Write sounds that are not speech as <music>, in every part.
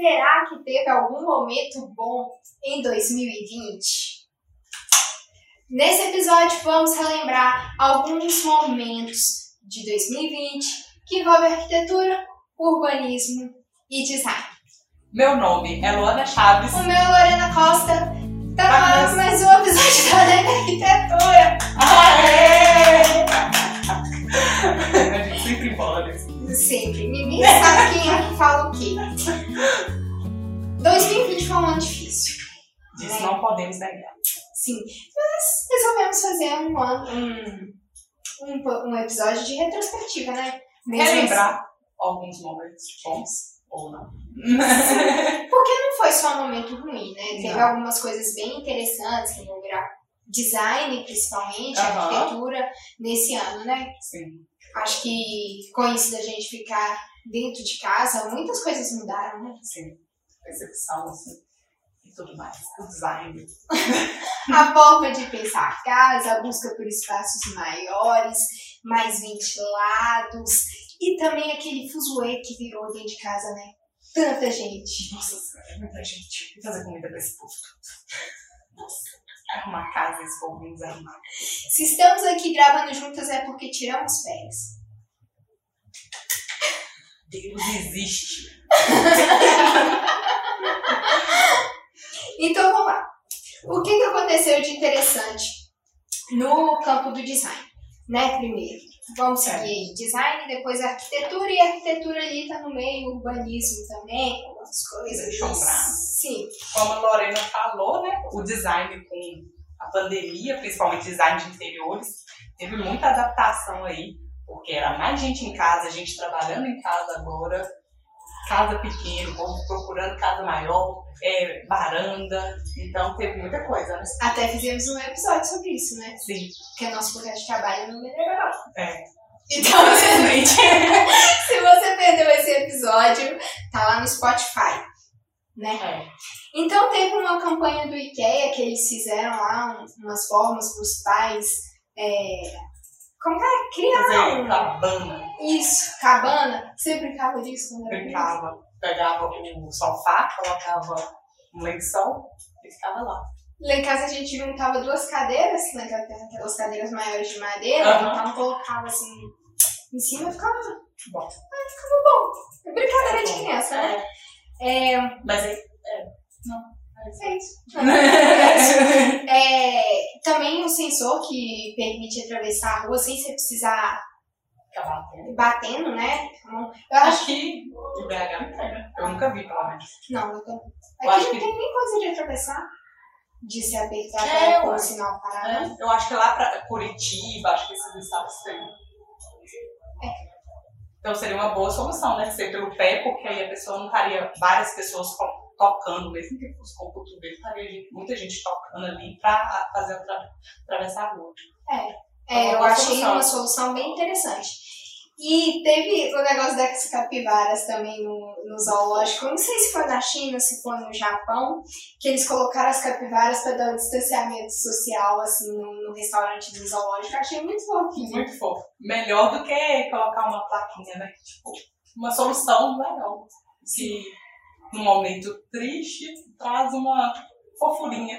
Será que teve algum momento bom em 2020? Nesse episódio, vamos relembrar alguns momentos de 2020 que envolvem arquitetura, urbanismo e design. Meu nome é Luana Chaves. O meu é Lorena Costa. Tá mais, mais um episódio da Lei da Arquitetura. Aê! A gente sempre embola Sempre. Ninguém sabe quem é que fala o quê. 2020 foi um ano difícil. Disso É. não podemos negar. Sim. Mas resolvemos fazer um, ano- um, um, um episódio de retrospectiva, né? Mesmo Relembrar alguns momentos bons ou não. assim. Porque não foi só um momento ruim, né? Teve Não. algumas coisas bem interessantes que envolveram design, principalmente, Aham. arquitetura, nesse ano, né? Sim. Acho que com isso da gente ficar dentro de casa, muitas coisas mudaram, né? Sim. Percepção, assim. E tudo mais. O design. <laughs> A forma de pensar a casa, a busca por espaços maiores, mais ventilados e também aquele fuzuê que virou dentro de casa, né? Tanta gente. Nossa senhora, é muita gente. Vou fazer comida pra esse povo. Nossa. Arrumar casa, esse povo desarrumado. Se estamos aqui gravando juntas é porque tiramos férias. Deus existe. <laughs> Então vamos lá. O que, que aconteceu de interessante no campo do design? Né, primeiro. Vamos seguir aí design, depois arquitetura, e a arquitetura ali tá no meio, urbanismo também, algumas coisas. Sim. Como a Lorena falou? O design com a pandemia, principalmente design de interiores, teve muita adaptação aí, porque era mais gente em casa, gente trabalhando em casa agora, casa pequena, povo procurando casa maior, é, varanda, então teve muita coisa, né? Até fizemos um episódio sobre isso, né? Sim, Porque nosso lugar de trabalho é no Mineirão. é. Então, <laughs> Excelente. se você perdeu esse episódio, tá lá no Spotify, né? É. Então teve uma campanha do IKEA que eles fizeram lá um- umas formas para os pais é, como é? criar um- cabana, isso, cabana. Você brincava disso quando era brincava, pegava o sofá, colocava um lençol e ficava lá. Lá em casa a gente juntava duas cadeiras, lá em casa tem aquelas cadeiras maiores de madeira, Aham. então colocava assim em cima e ficava Bom, É brincadeira de criança, né? É, mas aí. é isso. É, também um sensor que permite atravessar a rua sem você precisar Ficava batendo. batendo, né? Então, Eu acho que o BH não tem, né? Eu nunca vi, pelo menos. Não, eu tô... Aqui Eu não que- tem nem coisa de atravessar. De se apertar É, com o sinal parar. né? É, eu acho que lá pra Curitiba, acho que esses estados têm. Então seria uma boa solução, né? Ser pelo pé, porque aí a pessoa não estaria várias pessoas tocando, mesmo que fosse com o cotovelo, estaria muita gente tocando ali pra fazer o tra- atravessar a rua. É, Uma eu boa achei solução. uma solução bem interessante. E teve o negócio das capivaras também no, no zoológico. Eu não sei se foi na China, se foi no Japão, que eles colocaram as capivaras para dar um distanciamento social, assim, no, no restaurante do zoológico. Eu achei muito fofinho. Muito fofo. Melhor do que colocar uma plaquinha, né? Tipo, uma solução legal. Que num momento triste traz uma fofurinha.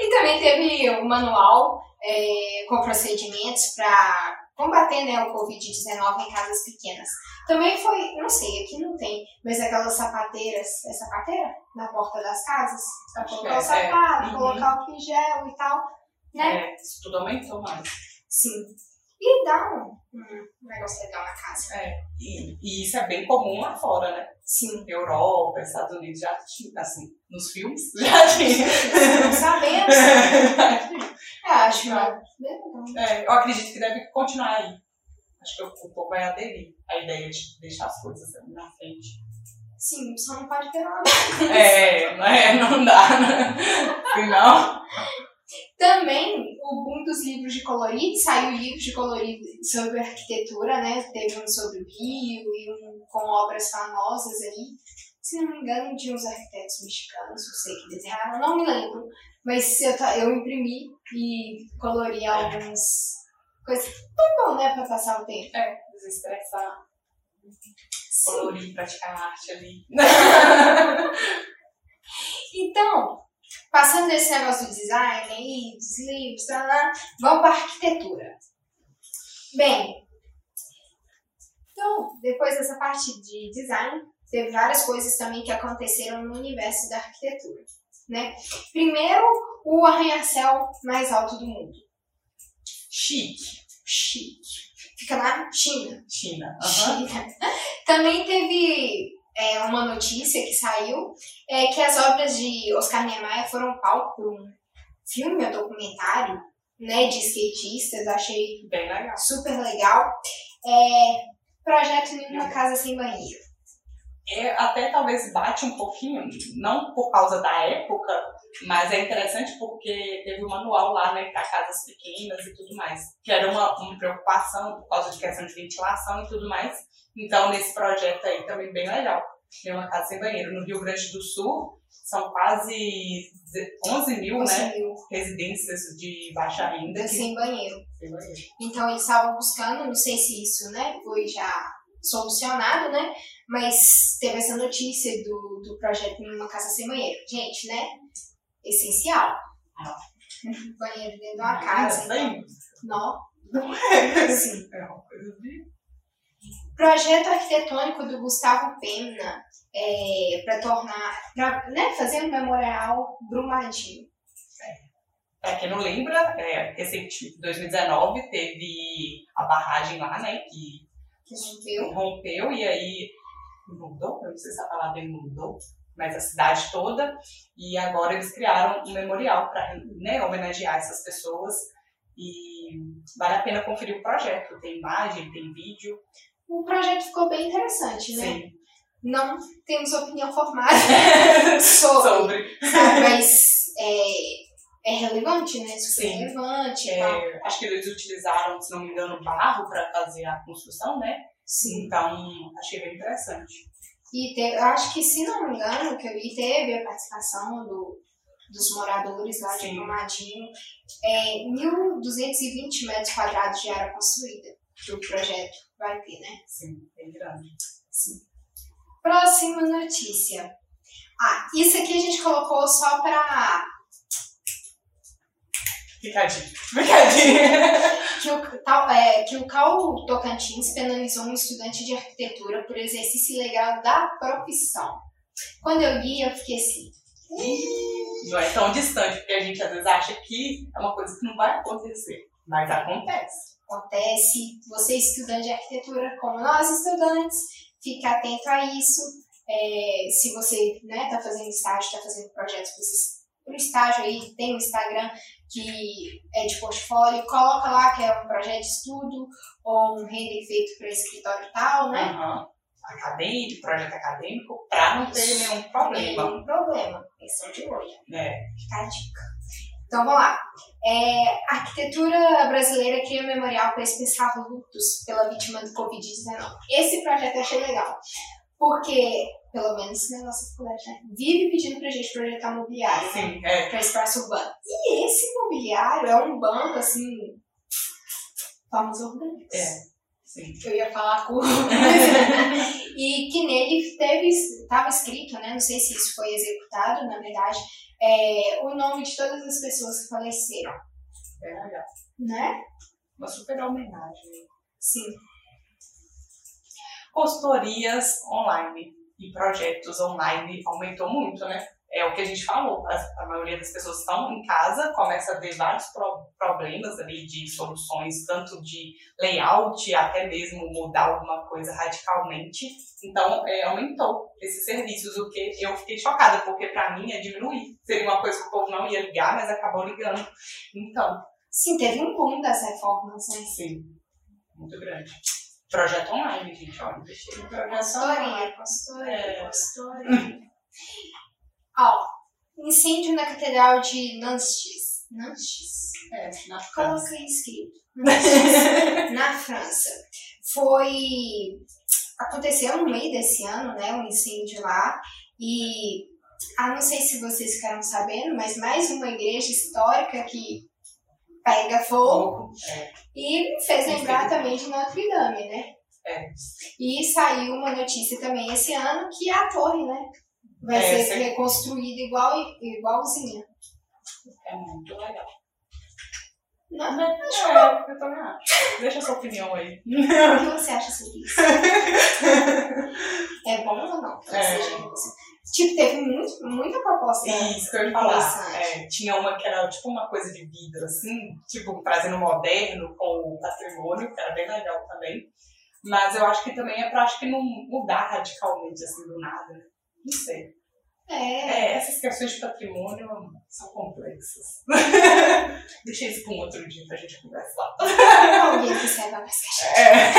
E também teve o manual é, com procedimentos para combater né, o Covid-19 em casas pequenas. Também foi, não sei, aqui não tem, mas aquelas sapateiras, é sapateira? Na porta das casas, Acho colocar o é, é. sapato, Uhum. colocar o álcool em gel e tal, né? É, isso tudo aumentou mais. Sim. E dá um, um negócio legal na casa. É, e, e isso é bem comum lá fora, né? Sim. Europa, Estados Unidos já tinha, assim, nos filmes <laughs> já tinha. Não sabemos. Eu <laughs> acho legal. É, eu acredito que deve continuar aí. Acho que o, povo vai aderir à ideia de deixar as coisas na frente. Sim, só não pode ter nada. É, não, é, não dá, né? Senão. Também o boom dos livros de colorido, saiu livros de colorido sobre arquitetura, né? Teve um sobre o Rio e um com obras famosas aí. Se não me engano, de uns arquitetos mexicanos, não sei que desenharam, não me lembro. Mas eu, eu imprimi e colori algumas coisas. Foi bom, né? Pra passar o tempo. É, desestressar. Colorir, praticar arte ali. <laughs> Então, passando desse negócio do design aí, dos livros, tá lá, vamos para arquitetura. Bem, então, depois dessa parte de design, teve várias coisas também que aconteceram no universo da arquitetura. Né? Primeiro, o arranha-céu mais alto do mundo. Chique. Chique. Fica na China. China. Uhum. China. Também teve é, uma notícia que saiu é, que as obras de Oscar Niemeyer foram palco por um filme ou documentário né, de skatistas. Achei Bem legal. super legal. É, projeto em uma casa sem banheiro. É, até talvez bate um pouquinho, não por causa da época, mas é interessante porque teve um manual lá, né, para casas pequenas e tudo mais, que era uma, uma preocupação por causa de questão de ventilação e tudo mais. Então, nesse projeto aí também bem legal. Tem uma casa sem banheiro. No Rio Grande do Sul, são quase 11 mil, 11 né, mil residências de baixa renda. que- sem banheiro. Sem banheiro. Então eles estavam buscando, não sei se isso né, foi já solucionado, né? Mas teve essa notícia do, do projeto em uma casa sem banheiro. Gente, né? Essencial. Banheiro dentro de uma casa. Não, Então, não. Não é. <laughs> Sim. É uma coisa de... Projeto arquitetônico do Gustavo Pena é, para tornar, para né, fazer um memorial Brumadinho. Pra quem não lembra, é, recentemente, em 2019, teve a barragem lá, né, que Que viu? rompeu e aí inundou, eu não sei se a palavra inundou, mas a cidade toda. E agora eles criaram um memorial para né, homenagear essas pessoas. E vale a pena conferir o projeto. Tem imagem, tem vídeo. O projeto ficou bem interessante, né? Sim. Não temos opinião formada <laughs> sobre, Sobre. sabe? mas é, é relevante, né? Super Sim. relevante. É, acho que eles utilizaram, se não me engano, barro para fazer a construção, né? Sim. Então, achei bem interessante. E te- eu acho que, se não me engano, que eu vi, teve a participação do, dos moradores lá de. Brumadinho. É, 1.220 metros quadrados de área construída que o projeto vai ter, né? Sim, bem grande. Sim. Próxima notícia. Ah, isso aqui a gente colocou só para Picadinho. Picadinho. <laughs> que o, tal, é, que o CAU Tocantins penalizou um estudante de arquitetura por exercício ilegal da profissão. Quando eu li, eu fiquei assim, Não é tão distante, porque a gente às vezes acha que é uma coisa que não vai acontecer. Mas acontece. acontece, você estudante de arquitetura, como nós estudantes, fique atento a isso. É, se você está fazendo estágio, está fazendo projetos para o estágio aí, tem um Instagram que é de portfólio, coloca lá que é um projeto de estudo ou um render feito para escritório tal, né? Aham. Acadêmico, projeto acadêmico, para não ter nenhum problema. Nenhum problema, questão de olho. É. Fica a dica. Então vamos lá. É, a arquitetura brasileira cria um memorial para expressar lutos pela vítima do Covid-19. Esse projeto eu achei legal. Porque, pelo menos na nossa faculdade, né? Vive pedindo pra gente projetar mobiliário. né? Sim, é. Para espaço urbano. E esse mobiliário é um banco, assim, formas orgânicas. É. Sim. Eu ia falar com <laughs> E que nele teve, estava escrito, né? Não sei se isso foi executado, na verdade, é, o nome de todas as pessoas que faleceram, É legal. né? Uma super homenagem. Sim. Consultorias online e projetos online aumentou muito, né? É o que a gente falou. A, a maioria das pessoas estão em casa, começa a ver vários pro- problemas ali de soluções, tanto de layout, até mesmo mudar alguma coisa radicalmente. Então, é, aumentou esses serviços, o que eu fiquei chocada, porque para mim é diminuir. Seria uma coisa que o povo não ia ligar, mas acabou ligando. Então, Sim, teve um boom das reformas, né? sim, muito grande. Projeto online, gente, olha, online. consultoria, É. consultoria. Ó, incêndio na Catedral de Nantes. Nantes? É, na França. Coloca escrito. <laughs> Na França. Foi. Aconteceu no meio desse ano, né? Um incêndio lá. E. Ah, não sei se vocês ficaram sabendo, mas mais uma igreja histórica que pega fogo. É. e fez lembrar também de Notre Dame, né? É. E saiu uma notícia também esse ano que a torre, né? Vai É, ser reconstruída igual, igualzinha. É muito legal. Não, É, eu também acho. Deixa a sua opinião aí. <laughs> O que você acha sobre isso? <laughs> É bom ou não? É. seja isso? Tipo, teve muito, muita proposta. Isso que eu ia falar. É, tinha uma que era tipo uma coisa de vidro, assim, tipo, trazendo moderno com o patrimônio, que era bem legal também. Mas eu acho que também é pra acho que não mudar radicalmente assim do nada. né? Não sei. É. É, essas questões de patrimônio são complexas. <laughs> Deixa isso pra um outro dia pra gente conversar. Alguém que saiba mais que a gente. É.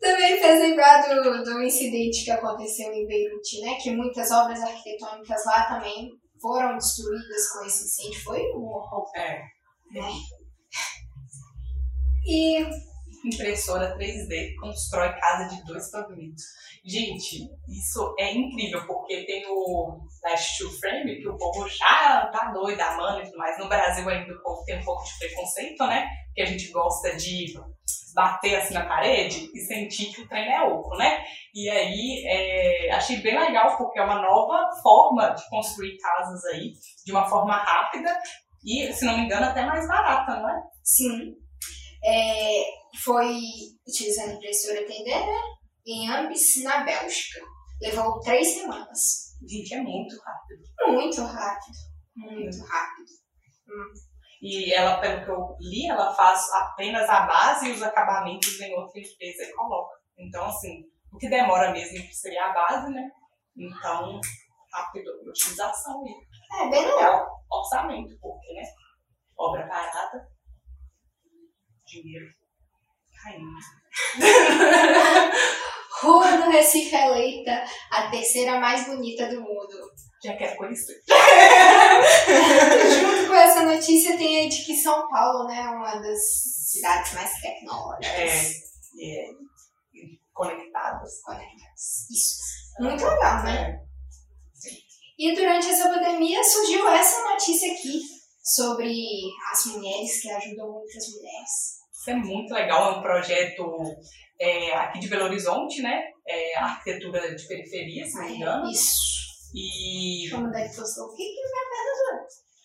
Também fez lembrar do, do incidente que aconteceu em Beirute, né? Que muitas obras arquitetônicas lá também foram destruídas com esse incêndio. Foi um horror. é. <laughs> E impressora 3D constrói casa de dois pavimentos. Gente, isso é incrível, porque tem o Last to Frame, que o povo já tá doido, amando e tudo mais. No Brasil ainda o povo tem um pouco de preconceito, né? Que a gente gosta de bater assim na parede e sentir que o trem é oco, né? E aí, é, achei bem legal, porque é uma nova forma de construir casas aí, de uma forma rápida e, se não me engano, até mais barata, não é? sim, é, foi utilizando impressora 3D, né? Em Ambis, na Bélgica. Levou três semanas. Gente, é muito rápido. Muito rápido. Muito rápido. E ela, pelo que eu li, ela faz apenas a base e os acabamentos em outra empresa e coloca. Então, assim, o que demora mesmo seria a base, né? Então, rápido, utilização e É bem legal. orçamento, porque, né? Obra parada, dinheiro caindo. <laughs> Rua do Recife eleita a terceira mais bonita do mundo. Já quero conhecer. Junto com essa notícia tem a de que São Paulo, né, é uma das cidades mais tecnológicas. É, é, conectadas. conectadas. Isso. Muito legal, né? É. E durante essa pandemia surgiu essa notícia aqui sobre as mulheres que ajudam muitas mulheres. Isso é muito legal, é um projeto é, aqui de Belo Horizonte, né? É, arquitetura de periferia, se não me engano. Isso. E, Como daí postou, o que que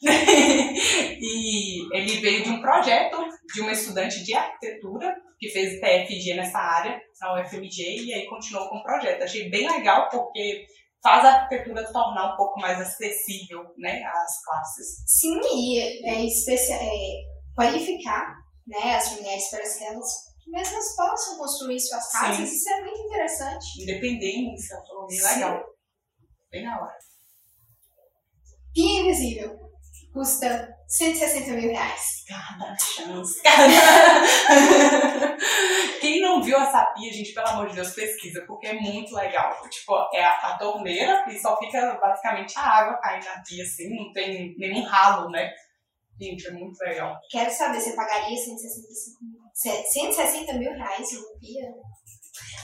<laughs> e ele veio de um projeto de uma estudante de arquitetura que fez TFG nessa área, na UFMG, e aí continuou com o projeto. Achei bem legal porque faz a arquitetura tornar um pouco mais acessível né, às classes. Sim, e é, é, qualificar né, as mulheres para que elas mesmas possam construir suas casas. Sim. Isso é muito interessante. Independência, Sim. legal. Bem na hora. Pia Invisível custa 160 mil reais. Cada chance. <laughs> Cada... <laughs> Quem não viu essa pia, gente, pelo amor de Deus, pesquisa, porque é muito legal. Tipo, é a, a torneira e só fica basicamente a água caindo na pia, assim, não tem nenhum ralo, né? Gente, é muito legal. Quero saber, você pagaria 165 mil, 160 mil reais em uma pia?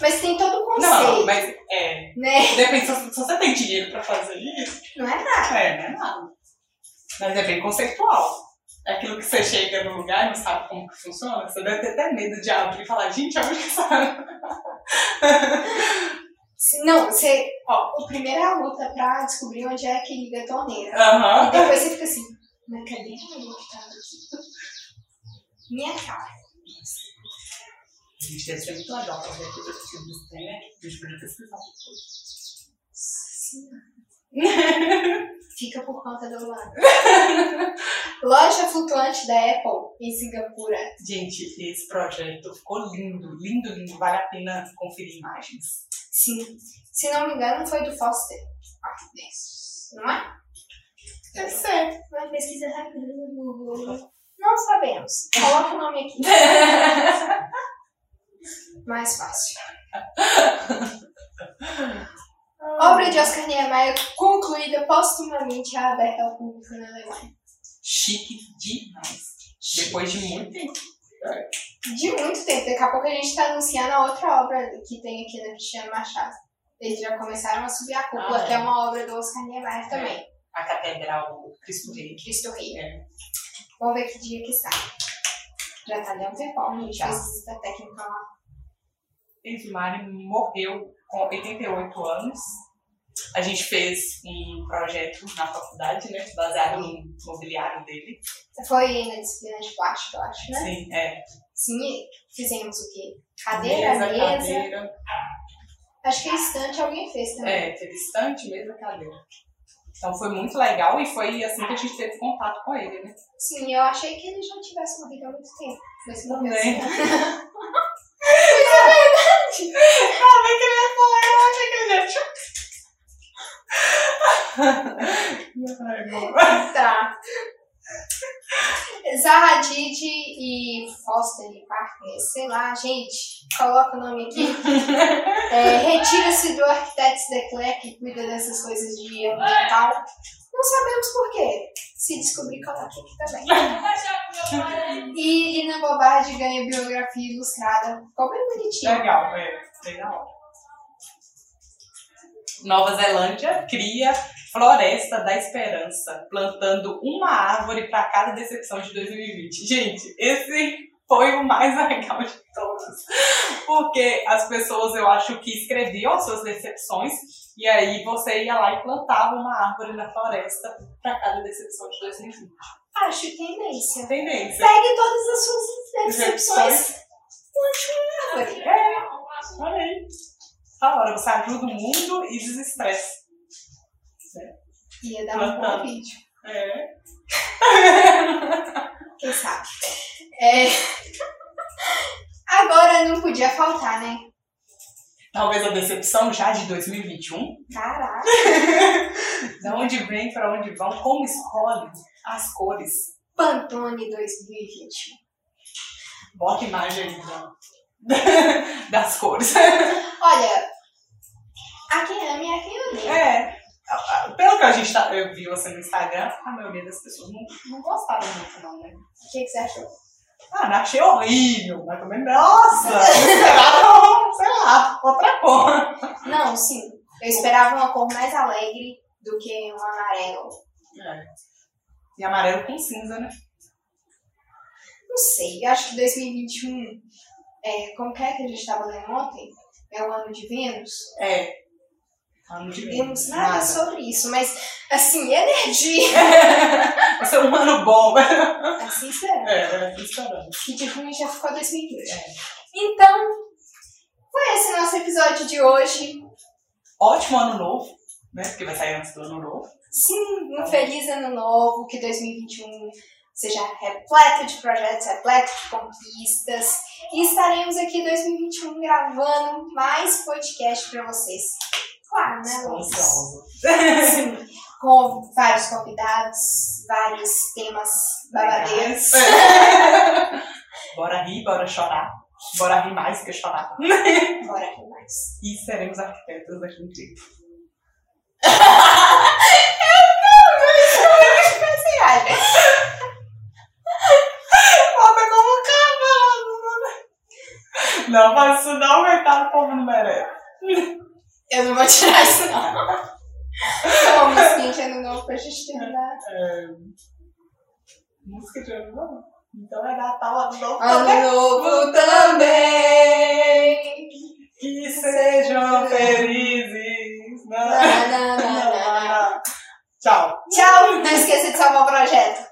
Mas tem todo o conceito, Não, mas é. né? Depende, se se você tem dinheiro pra fazer isso, Não é nada. é, não é nada. Mas é bem conceitual. É aquilo que você chega no lugar e não sabe como que funciona, você deve ter até medo de abrir e falar, gente, onde que essa <laughs> Se- Não, você. Ó, o primeiro é a luta pra descobrir onde é que liga a torneira. Aham. E depois você fica assim, mas cadê a que tava aqui? Minha cara. Muito legal pra ver tudo esse tipo de trem, né? A gente podia pesquisar depois. <laughs> Fica por conta do lado. <laughs> Loja flutuante da Apple em Singapura. Gente, esse projeto ficou lindo, lindo, lindo. Vale a pena conferir imagens. Sim. Se não me engano, foi do Foster. Arquitetos. Não é? Deve ser. Vai pesquisa rápida no Google. Não sabemos. Coloca o nome aqui. <laughs> Mais fácil. Obra de Oscar Niemeyer concluída postumamente aberta ao público na Alemanha. Chique demais. Depois de muito tempo. De muito tempo. Daqui a pouco a gente está anunciando a outra obra que tem aqui na Cristiano Machado. Eles já começaram a subir a cúpula, Ah, é. que é uma obra do Oscar Niemeyer também. A Catedral Cristo Rei. Cristo Rei. É. Vamos ver que dia que sai. Já tá dando tempão, a gente Já. fez visita técnica lá. Gente, Mari morreu com 88 anos. A gente fez um projeto na faculdade, né? Baseado no mobiliário dele. Foi na disciplina de plástico, eu acho, né? Sim, é. Sim, fizemos o quê? Cadeira, mesa. cadeira. Acho que estante alguém fez também. É, teve estante, mesa, cadeira. Então foi muito legal e foi assim que a gente teve contato com ele, né? Sim, eu achei que ele já tivesse morrido há muito tempo. Mas não Também. assim. Ah, vai que ele ia falar, eu achei que ele ia... tá. <laughs> Zaha Hadid e Foster e Parker, sei lá, gente, coloca o nome aqui. É, Retira-se do arquiteto Declerc que cuida dessas coisas de ambiental. Não sabemos por quê. Se descobrir, coloca aqui também. E Lina Bobardi ganha biografia ilustrada. Ficou bem bonitinho. Legal, é. Legal. Nova Zelândia cria Floresta da Esperança, plantando uma árvore para cada decepção de 2020. Gente, esse foi o mais <laughs> legal de todos. Porque as pessoas, eu acho que escreviam as suas decepções e aí você ia lá e plantava uma árvore na floresta para cada decepção de 2020. Acho tendência. Tendência. Pegue todas as suas decepções. Plante uma árvore. É, olha aí. Da hora, você ajuda o mundo e desestressa. Ia dar um bom vídeo. É. Quem sabe? É... Agora não podia faltar, né? Decepção já de 2021. Caraca. <laughs> Da onde vem, para onde vão, como escolhe as cores. Pantone 2021. Bota imagem aí da- <laughs> das cores. Olha, a quem ama e a quem odeia. É. Pelo que a gente tá, eu vi você no Instagram, a maioria das pessoas não, não gostaram muito, não, né? O que, que você achou? Ah, não achei horrível, mas também, nossa, eu esperava, sei lá, outra cor. Não, sim. Eu esperava uma cor mais alegre do que um amarelo. É. E amarelo com cinza, né? Não sei, eu acho que 2021, é, como que é que a gente estava lendo ontem? É o ano de Vênus. É. Ano de Vênus, nada sobre isso, mas assim, energia. <laughs> Vai ser um ano bom. Assim será. É, é, tô esperando. Que de ruim já ficou 2020. É. Então, foi esse nosso episódio de hoje. Ótimo ano novo, né? Porque vai sair antes do ano novo. Sim, um feliz ano novo, que 2021 seja repleto de projetos, repleto de conquistas. E estaremos aqui em 2021 gravando mais podcast para vocês. Claro, né, Luiz? Sim, com vários convidados, vários temas babadeiros. <laughs> bora rir, bora chorar. Bora rir mais que chorar. <laughs> Bora que mais. E seremos arquitetos aqui em Cristo. Bota como cavalo. Não, mas isso não vai estar como não merece. Eu não vou tirar isso, não. Então, musiquinha de ano novo pra gente terminar. É... Música de ano novo? Então vai dar tal ano novo Ano também. novo também. Que sejam felizes. Não, não, na. não. Tchau. Tchau. Não esqueça de salvar o projeto.